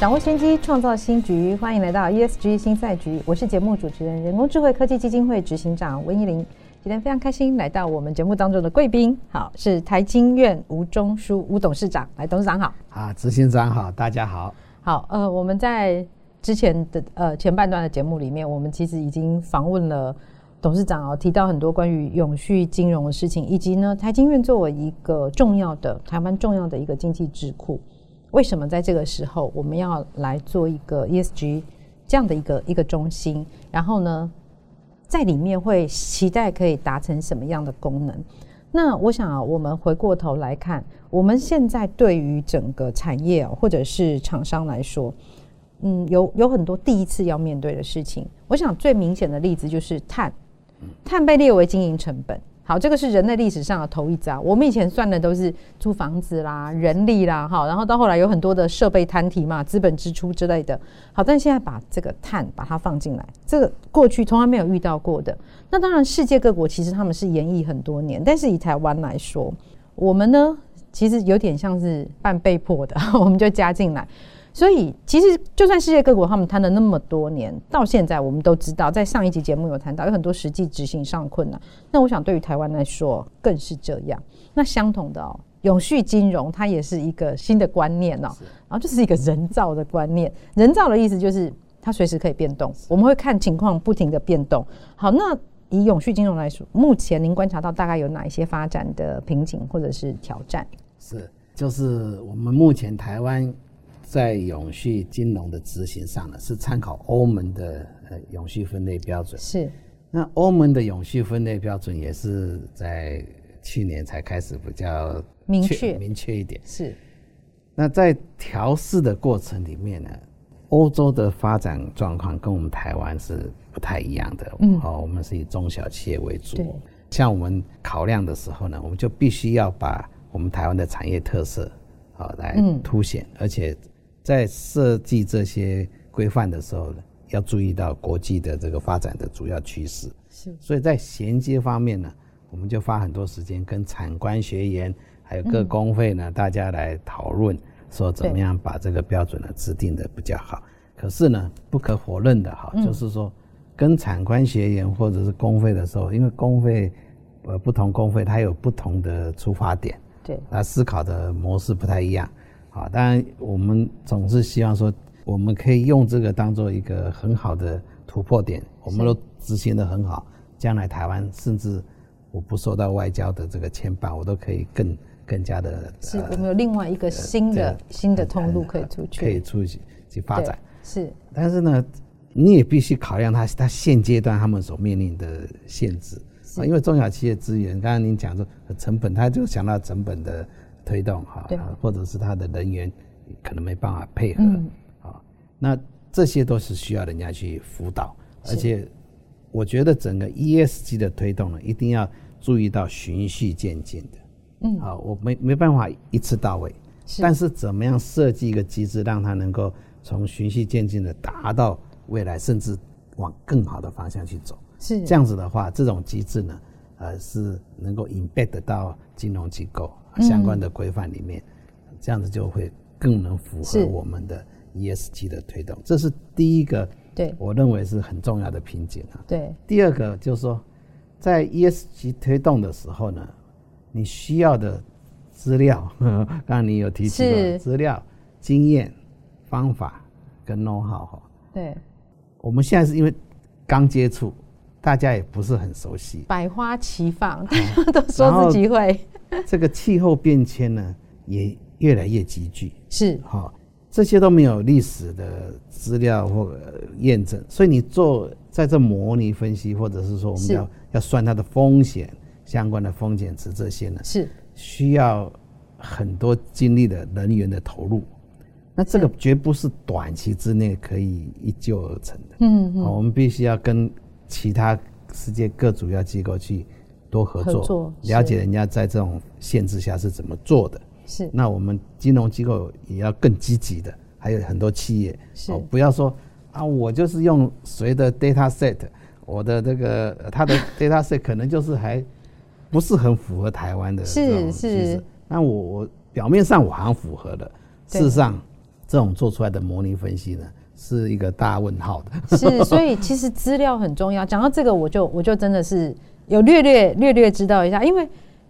掌握先机，创造新局。欢迎来到 ESG 新赛局，我是节目主持人、人工智慧科技基金会执行长温怡玲。今天非常开心来到我们节目当中的贵宾，好，是台经院吴中书吴董事长。来，董事长好。啊，执行长好，大家好。好，呃，我们在之前的呃前半段的节目里面，我们其实已经访问了董事长哦，提到很多关于永续金融的事情，以及呢，台经院作为一个重要的台湾重要的一个经济智库。为什么在这个时候我们要来做一个 ESG 这样的一个一个中心？然后呢，在里面会期待可以达成什么样的功能？那我想啊，我们回过头来看，我们现在对于整个产业或者是厂商来说，嗯，有有很多第一次要面对的事情。我想最明显的例子就是碳，碳被列为经营成本。好，这个是人类历史上的头一遭。我们以前算的都是租房子啦、人力啦，哈，然后到后来有很多的设备摊提嘛、资本支出之类的。好，但现在把这个碳把它放进来，这个过去从来没有遇到过的。那当然，世界各国其实他们是研议很多年，但是以台湾来说，我们呢其实有点像是半被迫的，我们就加进来。所以，其实就算世界各国他们谈了那么多年，到现在我们都知道，在上一集节目有谈到，有很多实际执行上困难。那我想，对于台湾来说，更是这样。那相同的哦，永续金融它也是一个新的观念哦，然后这是一个人造的观念。人造的意思就是它随时可以变动，我们会看情况不停的变动。好，那以永续金融来说，目前您观察到大概有哪一些发展的瓶颈或者是挑战？是，就是我们目前台湾。在永续金融的执行上呢，是参考欧盟的呃永续分类标准。是，那欧盟的永续分类标准也是在去年才开始比较明确明确一点。是，那在调试的过程里面呢，欧洲的发展状况跟我们台湾是不太一样的。嗯，哦，我们是以中小企业为主。对，像我们考量的时候呢，我们就必须要把我们台湾的产业特色啊来凸显，而且。在设计这些规范的时候呢，要注意到国际的这个发展的主要趋势。是，所以在衔接方面呢，我们就花很多时间跟产官学研还有各工会呢，大家来讨论，说怎么样把这个标准呢制定的比较好。可是呢，不可否认的哈，就是说跟产官学研或者是工会的时候，因为工会呃不同工会它有不同的出发点，对，它思考的模式不太一样。啊，当然，我们总是希望说，我们可以用这个当做一个很好的突破点，我们都执行的很好，将来台湾甚至我不受到外交的这个牵绊，我都可以更更加的。是我们有另外一个新的、呃、新的通路可以出去，可以出去去发展。是，但是呢，你也必须考量它它现阶段他们所面临的限制啊，因为中小企业资源，刚刚您讲说成本，他就想到成本的。推动哈，或者是他的人员可能没办法配合啊，那这些都是需要人家去辅导，而且我觉得整个 ESG 的推动呢，一定要注意到循序渐进的，嗯，啊，我没没办法一次到位，但是怎么样设计一个机制，让它能够从循序渐进的达到未来，甚至往更好的方向去走，是。这样子的话，这种机制呢，呃，是能够 embed 到金融机构。相关的规范里面，这样子就会更能符合我们的 ESG 的推动。这是第一个，对，我认为是很重要的瓶颈啊。对，第二个就是说，在 ESG 推动的时候呢，你需要的资料，刚刚你有提及的资料、经验、方法跟 know how 哈。对，我们现在是因为刚接触，大家也不是很熟悉，百花齐放，大 家都说自己会。这个气候变迁呢，也越来越急剧，是。哈，这些都没有历史的资料或验证，所以你做在这模拟分析，或者是说我们要要算它的风险相关的风险值这些呢，是。需要很多精力的人员的投入。那这个绝不是短期之内可以一蹴而成的。嗯嗯，我们必须要跟其他世界各主要机构去多合作，合作了解人家在这种限制下是怎么做的。是，那我们金融机构也要更积极的，还有很多企业，是，不要说啊，我就是用谁的 data set，我的这个他的 data set 可能就是还不是很符合台湾的，是是。那我我表面上我好像符合的，事实上这种做出来的模拟分析呢，是一个大问号的。是，所以其实资料很重要。讲到这个，我就我就真的是有略略略略知道一下，因为。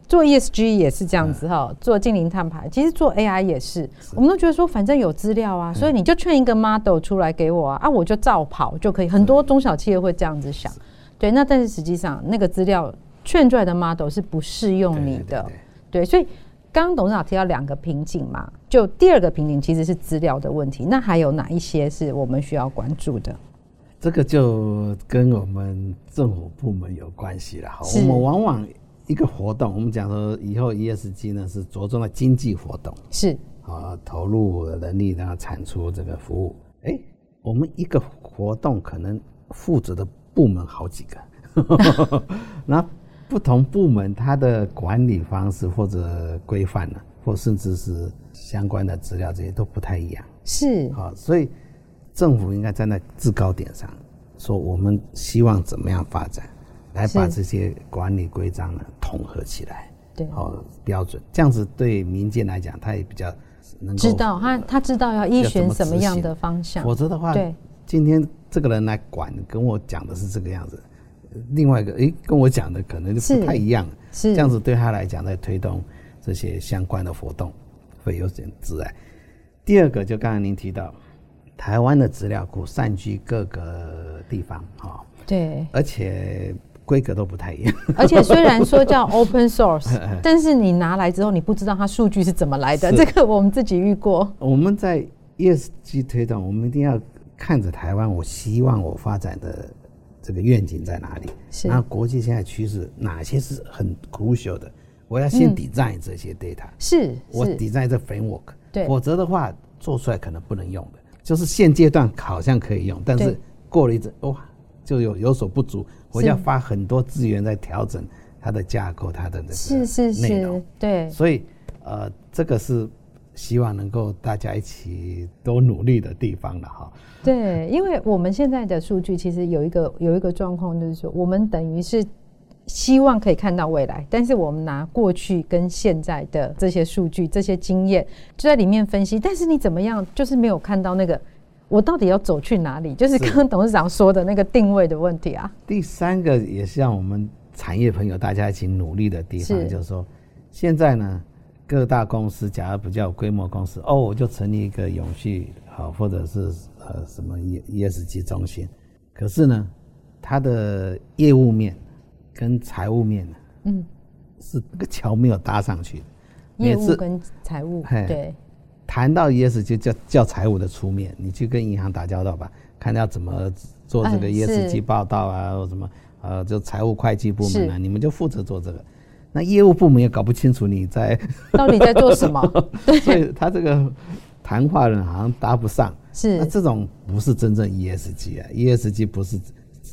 做 ESG 也是这样子哈，做净零碳排，其实做 AI 也是，是我们都觉得说反正有资料啊，所以你就劝一个 model 出来给我啊，啊我就照跑就可以。很多中小企业会这样子想，对，那但是实际上那个资料劝出来的 model 是不适用你的，对，所以刚刚董事长提到两个瓶颈嘛，就第二个瓶颈其实是资料的问题，那还有哪一些是我们需要关注的？这个就跟我们政府部门有关系了，好，我们往往。一个活动，我们讲说以后 ESG 呢是着重的经济活动，是啊，投入人力然后产出这个服务。哎，我们一个活动可能负责的部门好几个，那不同部门它的管理方式或者规范呢，或甚至是相关的资料这些都不太一样。是啊，所以政府应该站在制高点上，说我们希望怎么样发展。来把这些管理规章呢统合起来，对，哦，标准，这样子对民间来讲，他也比较能够知道他他知道要依循什么样的方向，否则的话，对，今天这个人来管，跟我讲的是这个样子，另外一个诶跟我讲的可能就不太一样，是。这样子对他来讲，在推动这些相关的活动会有点阻碍。第二个就刚才您提到，台湾的资料库散居各个地方，哈，对，而且。规格都不太一样，而且虽然说叫 open source，但是你拿来之后，你不知道它数据是怎么来的。这个我们自己遇过。我们在 ESG 推动，我们一定要看着台湾，我希望我发展的这个愿景在哪里？是。那国际现在趋势哪些是很 crucial 的？我要先 design 这些 data，是。我 design 这 framework，对。否则的话，做出来可能不能用的。就是现阶段好像可以用，但是过了一阵，哇，就有有所不足。我要花很多资源在调整它的架构，它的这个是是是，对，所以呃，这个是希望能够大家一起多努力的地方了哈。对，因为我们现在的数据其实有一个有一个状况，就是说我们等于是希望可以看到未来，但是我们拿过去跟现在的这些数据、这些经验就在里面分析，但是你怎么样，就是没有看到那个。我到底要走去哪里？就是刚刚董事长说的那个定位的问题啊。第三个也是让我们产业朋友大家一起努力的地方，就是说，现在呢，各大公司假如比较有规模公司，哦，我就成立一个永续好，或者是呃什么 E ESG 中心，可是呢，它的业务面跟财务面呢，嗯，是那个桥没有搭上去的。业务跟财务，对。谈到 ESG 就叫叫财务的出面，你去跟银行打交道吧，看要怎么做这个 ESG 报道啊，或什么呃，就财务会计部门啊，你们就负责做这个。那业务部门也搞不清楚你在 到底在做什么，所以他这个谈话呢好像搭不上。是，那这种不是真正 ESG 啊，ESG 不是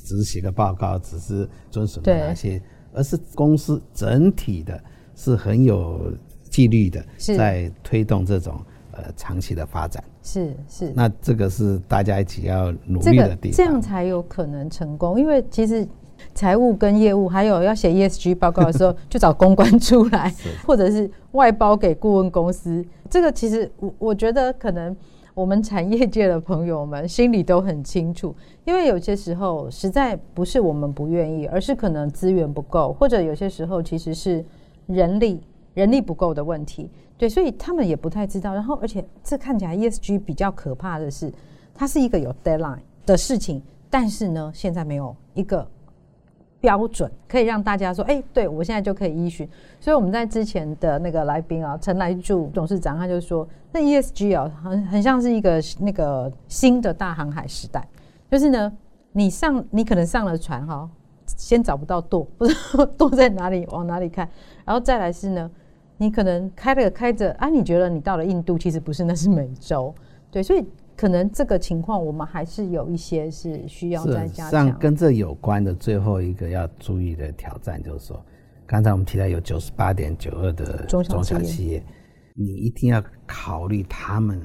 只写个报告，只是遵守哪些，而是公司整体的是很有纪律的，在推动这种。呃，长期的发展是是，那这个是大家一起要努力的地方，这个，这样才有可能成功。因为其实财务跟业务，还有要写 ESG 报告的时候，就找公关出来，或者是外包给顾问公司。这个其实我我觉得，可能我们产业界的朋友们心里都很清楚，因为有些时候实在不是我们不愿意，而是可能资源不够，或者有些时候其实是人力人力不够的问题。对，所以他们也不太知道。然后，而且这看起来 ESG 比较可怕的是，它是一个有 deadline 的事情，但是呢，现在没有一个标准可以让大家说，哎，对我现在就可以依循。所以我们在之前的那个来宾啊，陈来柱董事长他就说，那 ESG 啊，很很像是一个那个新的大航海时代，就是呢，你上你可能上了船哈，先找不到舵，不知道 舵在哪里，往哪里看，然后再来是呢。你可能开了开着啊，你觉得你到了印度，其实不是，那是美洲，对，所以可能这个情况我们还是有一些是需要再加强。像跟这有关的最后一个要注意的挑战，就是说，刚才我们提到有九十八点九二的中小企业，你一定要考虑他们，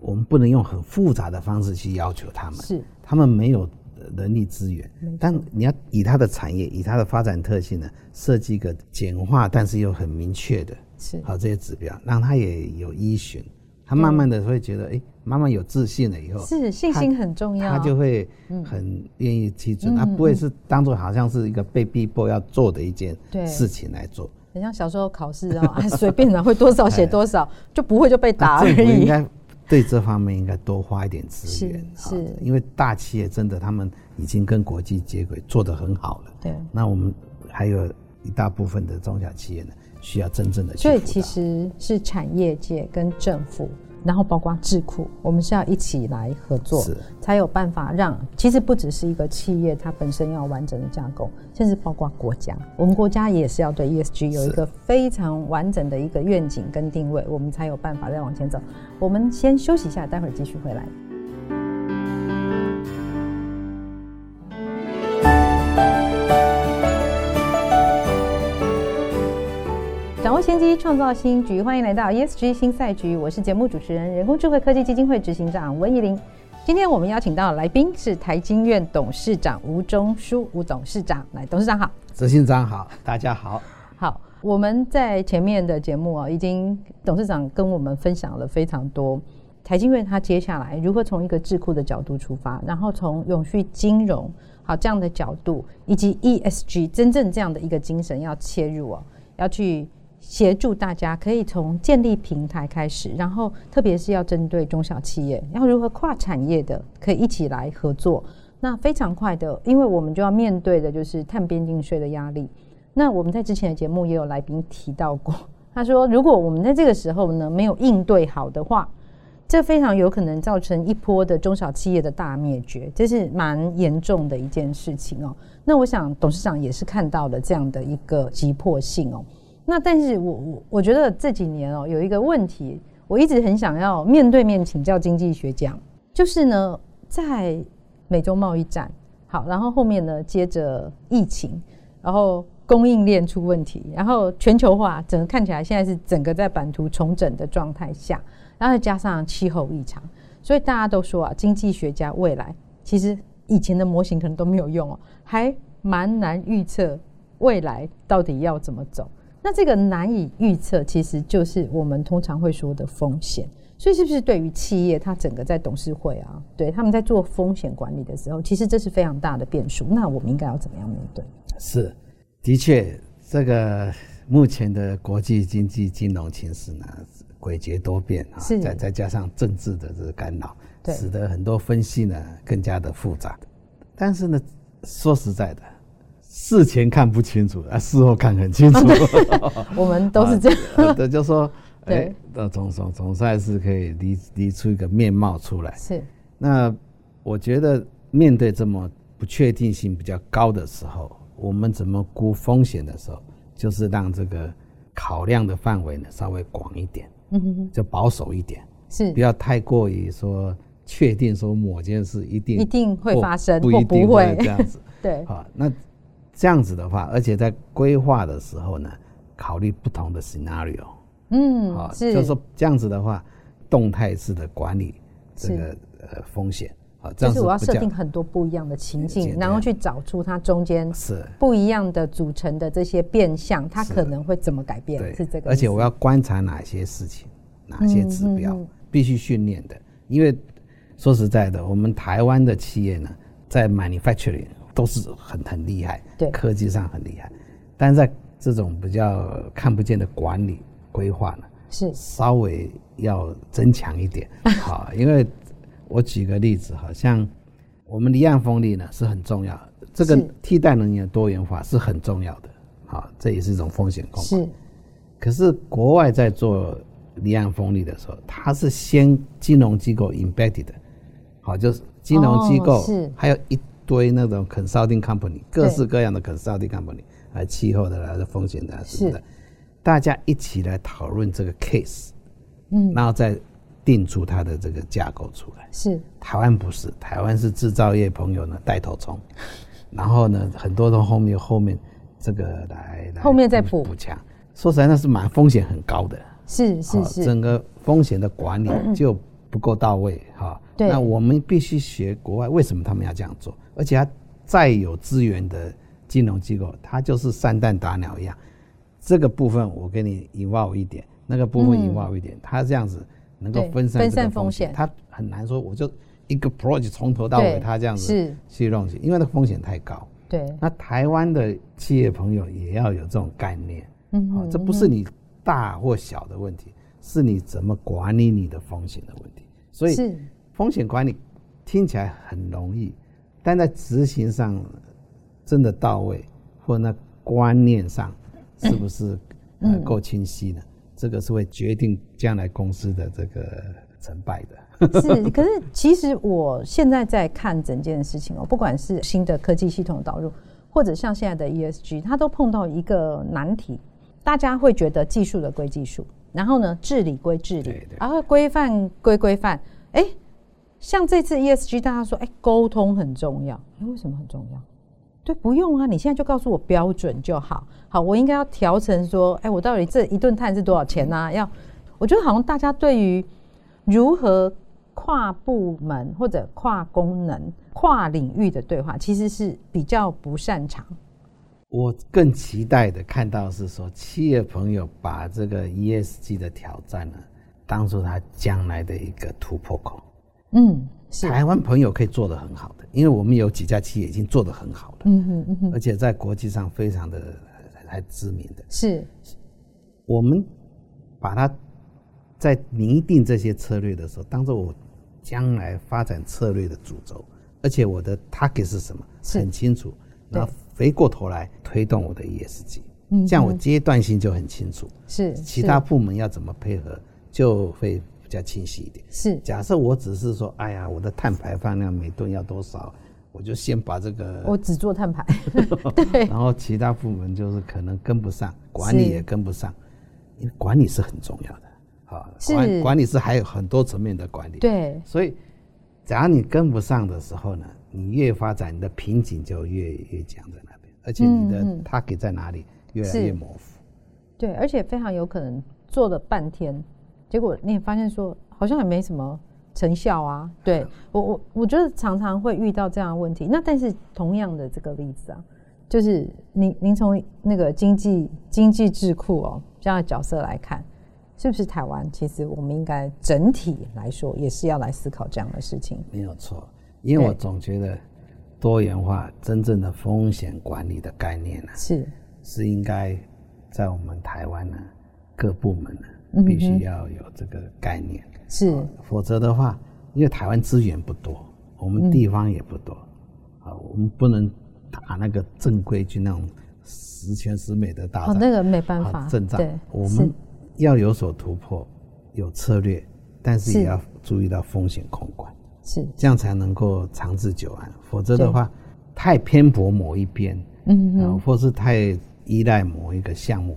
我们不能用很复杂的方式去要求他们，是。他们没有人力资源，但你要以他的产业，以他的发展特性呢，设计一个简化但是又很明确的，是。好这些指标，让他也有依循。他慢慢的会觉得，哎、欸，慢慢有自信了以后，是信心很重要，他就会很愿意去做，他不会是当做好像是一个被逼迫要做的一件事情来做。很像小时候考试 啊，随便的会多少写多少，就不会就被打而已。应该对这方面应该多花一点资源，是，是因为大企业真的他们已经跟国际接轨，做得很好了。对，那我们还有一大部分的中小企业呢。需要真正的，所以其实是产业界跟政府，然后包括智库，我们是要一起来合作，才有办法让。其实不只是一个企业，它本身要完整的架构，甚至包括国家，我们国家也是要对 ESG 有一个非常完整的一个愿景跟定位，我们才有办法再往前走。我们先休息一下，待会儿继续回来。机，创造新局。欢迎来到 ESG 新赛局，我是节目主持人、人工智慧科技基金会执行长温怡玲。今天我们邀请到的来宾是台经院董事长吴中书吴董事长，来，董事长好，执行长好，大家好。好，我们在前面的节目啊，已经董事长跟我们分享了非常多台经院他接下来如何从一个智库的角度出发，然后从永续金融好这样的角度，以及 ESG 真正这样的一个精神要切入哦，要去。协助大家可以从建立平台开始，然后特别是要针对中小企业，要如何跨产业的可以一起来合作。那非常快的，因为我们就要面对的就是碳边境税的压力。那我们在之前的节目也有来宾提到过，他说如果我们在这个时候呢没有应对好的话，这非常有可能造成一波的中小企业的大灭绝，这是蛮严重的一件事情哦。那我想董事长也是看到了这样的一个急迫性哦。那但是我我我觉得这几年哦，有一个问题，我一直很想要面对面请教经济学家，就是呢，在美洲贸易战好，然后后面呢接着疫情，然后供应链出问题，然后全球化整个看起来现在是整个在版图重整的状态下，然后再加上气候异常，所以大家都说啊，经济学家未来其实以前的模型可能都没有用哦，还蛮难预测未来到底要怎么走。那这个难以预测，其实就是我们通常会说的风险。所以，是不是对于企业，它整个在董事会啊，对他们在做风险管理的时候，其实这是非常大的变数。那我们应该要怎么样面对？是，的确，这个目前的国际经济金融形势呢，诡谲多变啊，再再加上政治的这个干扰，使得很多分析呢更加的复杂。但是呢，说实在的。事前看不清楚，啊，事后看很清楚。我们都是这样。对，就说，哎，总总总算是可以理理出一个面貌出来。是。那我觉得面对这么不确定性比较高的时候，我们怎么估风险的时候，就是让这个考量的范围呢稍微广一点，嗯哼哼，就保守一点，是，不要太过于说确定说某件事一定一定会发生，不一定会这样子。对。好，那。这样子的话，而且在规划的时候呢，考虑不同的 scenario，嗯，好，就是说这样子的话，动态式的管理这个呃风险，啊，就是我要设定很多不一样的情境，然后去找出它中间是。不一样的组成的这些变相，它可能会怎么改变？是这个。而且我要观察哪些事情，哪些指标必须训练的，因为说实在的，我们台湾的企业呢，在 manufacturing。都是很很厉害，对，科技上很厉害，但是在这种比较看不见的管理规划呢，是。稍微要增强一点，好，因为我举个例子，好像我们离岸风力呢是很重要的，这个替代能源多元化是很重要的，好，这也是一种风险控管。是，可是国外在做离岸风力的时候，它是先金融机构 embedded 的，好，就是金融机构是。还有一。堆那种 consulting company，各式各样的 consulting company，还有气候的啦，风险的什么的，大家一起来讨论这个 case，嗯，然后再定出它的这个架构出来。是。台湾不是，台湾是制造业朋友呢带头冲，然后呢很多都后面后面这个来来后面再补。补强。说实在，那是蛮风险很高的。是是是，整个风险的管理就不够到位哈。对，那我们必须学国外，为什么他们要这样做？而且他再有资源的金融机构，他就是散弹打鸟一样。这个部分我给你 involve 一点，那个部分 involve 一点，它这样子能够分散分散风险。他很难说，我就一个 project 从头到尾，他这样子去弄去，因为那个风险太高。对，那台湾的企业朋友也要有这种概念。嗯，好，这不是你大或小的问题，是你怎么管理你的风险的问题。所以，风险管理听起来很容易，但在执行上真的到位，或那观念上是不是呃够清晰呢？这个是会决定将来公司的这个成败的。是，可是其实我现在在看整件事情哦，不管是新的科技系统导入，或者像现在的 ESG，它都碰到一个难题。大家会觉得技术的归技术，然后呢，治理归治理，然后规范归规范。哎，像这次 ESG，大家说，哎，沟通很重要。哎，为什么很重要？对，不用啊，你现在就告诉我标准就好。好，我应该要调成说，哎，我到底这一顿碳是多少钱呢？啊？要，我觉得好像大家对于如何跨部门或者跨功能、跨领域的对话，其实是比较不擅长。我更期待的看到是说，企业朋友把这个 ESG 的挑战呢，当做他将来的一个突破口。嗯，是台湾朋友可以做得很好的，因为我们有几家企业已经做得很好了。嗯哼嗯哼，而且在国际上非常的还知名的。是，我们把它在拟定这些策略的时候，当做我将来发展策略的主轴，而且我的 target 是什么，很清楚。那回过头来推动我的 ESG，嗯，这样我阶段性就很清楚，是其他部门要怎么配合就会比较清晰一点。是，假设我只是说，哎呀，我的碳排放量每吨要多少，我就先把这个，我只做碳排，对，然后其他部门就是可能跟不上，管理也跟不上，因为管理是很重要的，好，管管理是还有很多层面的管理，对，所以假如你跟不上的时候呢？你越发展，你的瓶颈就越越强在那边，而且你的 target 在哪里越来越模糊。对，而且非常有可能做了半天，结果你也发现说好像也没什么成效啊。对 我我我觉得常常会遇到这样的问题。那但是同样的这个例子啊，就是您您从那个经济经济智库哦这样的角色来看，是不是台湾其实我们应该整体来说也是要来思考这样的事情？没有错。因为我总觉得多元化真正的风险管理的概念呢，是。是应该在我们台湾呢各部门呢必须要有这个概念，是，否则的话，因为台湾资源不多，我们地方也不多，啊，我们不能打那个正规军那种十全十美的大仗，那个没办法，阵仗，我们要有所突破，有策略，但是。也要注意到风险控管。是这样才能够长治久安，否则的话，太偏颇某一边，嗯嗯，或是太依赖某一个项目，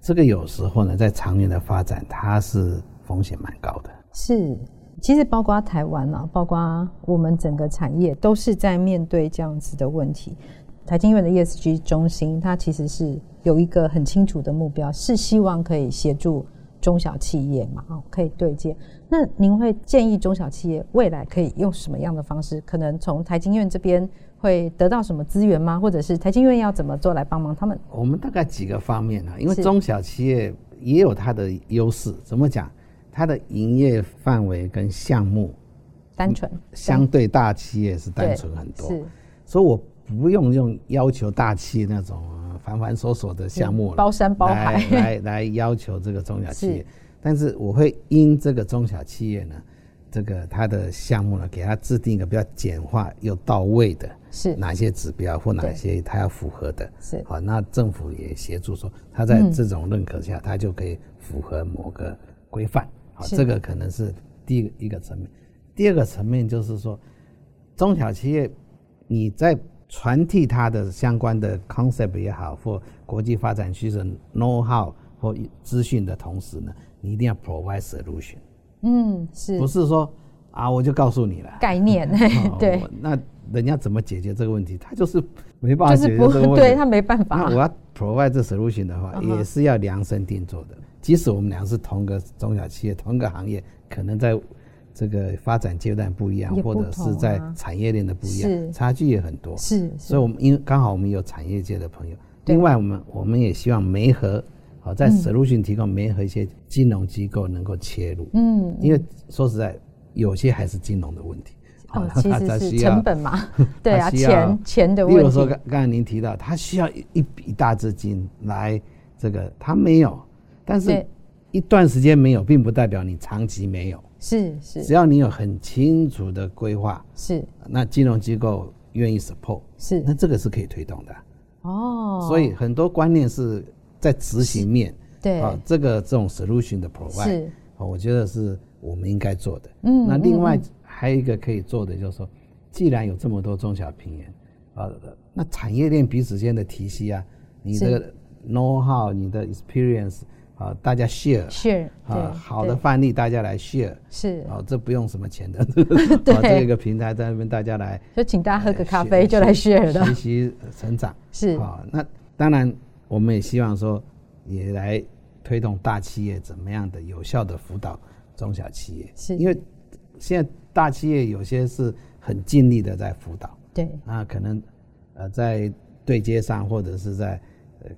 这个有时候呢，在长远的发展，它是风险蛮高的。是，其实包括台湾啊，包括我们整个产业，都是在面对这样子的问题。台经院的 ESG 中心，它其实是有一个很清楚的目标，是希望可以协助。中小企业嘛，哦，可以对接。那您会建议中小企业未来可以用什么样的方式？可能从台经院这边会得到什么资源吗？或者是台经院要怎么做来帮忙他们？我们大概几个方面啊，因为中小企业也有它的优势。怎么讲？它的营业范围跟项目单纯，相对大企业是单纯很多。是，所以我不用用要求大企业那种。繁繁琐琐的项目，包山包海。来来来要求这个中小企业，但是我会因这个中小企业呢，这个它的项目呢，给它制定一个比较简化又到位的，是。哪些指标或哪些它要符合的，是。好，那政府也协助说，它在这种认可下，它就可以符合某个规范，好，这个可能是第一个一个层面，第二个层面就是说，中小企业你在。传递它的相关的 concept 也好，或国际发展趋势 know how 或资讯的同时呢，你一定要 provide solution。嗯，是，不是说啊我就告诉你了概念，对，那人家怎么解决这个问题？他就是没办法解决这个问题，对他没办法。那我要 provide 这 solution 的话，也是要量身定做的。即使我们俩是同个中小企业，同个行业，可能在这个发展阶段不一样，或者是在产业链的不一样，差距也很多。是，所以我们因为刚好我们有产业界的朋友，另外我们我们也希望媒合。好，在 solution 提供媒合一些金融机构能够切入，嗯，因为说实在，有些还是金融的问题，哦，其实是成本嘛，对啊，钱钱的问题。例如说，刚刚才您提到，他需要一一笔大资金来这个，他没有，但是一段时间没有，并不代表你长期没有，是是，只要你有很清楚的规划，是，那金融机构愿意 support，是，那这个是可以推动的，哦，所以很多观念是。在执行面，对。啊，这个这种 solution 的 provide，是，我觉得是我们应该做的。嗯，那另外还有一个可以做的，就是说，既然有这么多中小平原，啊，那产业链彼此间的体系啊，你的 know how，你的 experience，啊，大家 share，share，啊，好的范例大家来 share，是，啊，这不用什么钱的，对，这个平台在那边大家来，就请大家喝个咖啡就来 share 的，学习成长，是，啊，那当然。我们也希望说，也来推动大企业怎么样的有效的辅导中小企业，是。因为现在大企业有些是很尽力的在辅导，对，啊，可能呃在对接上或者是在呃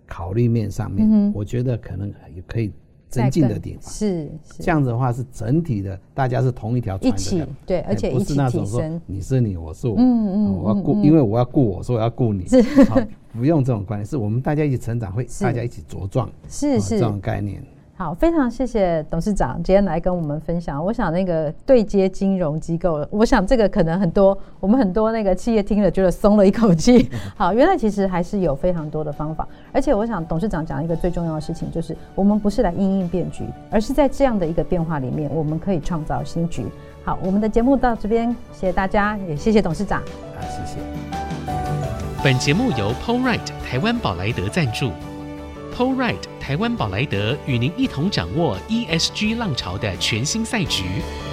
考虑面上面，我觉得可能也可以增进的地方，是这样子的话是整体的，大家是同一条船的，对，而且不是那种说你是你，我是我，嗯嗯，我要顾，因为我要顾我，所以我要顾你，是。不用这种观念，是我们大家一起成长，会大家一起茁壮，是是、哦、这种概念。好，非常谢谢董事长今天来跟我们分享。我想那个对接金融机构，我想这个可能很多我们很多那个企业听了觉得松了一口气。好，原来其实还是有非常多的方法，而且我想董事长讲一个最重要的事情，就是我们不是来因应变局，而是在这样的一个变化里面，我们可以创造新局。好，我们的节目到这边，谢谢大家，也谢谢董事长。好，谢谢。本节目由 PowerRight 台湾宝莱德赞助 coright 台湾宝莱德与您一同掌握 ESG 浪潮的全新赛局。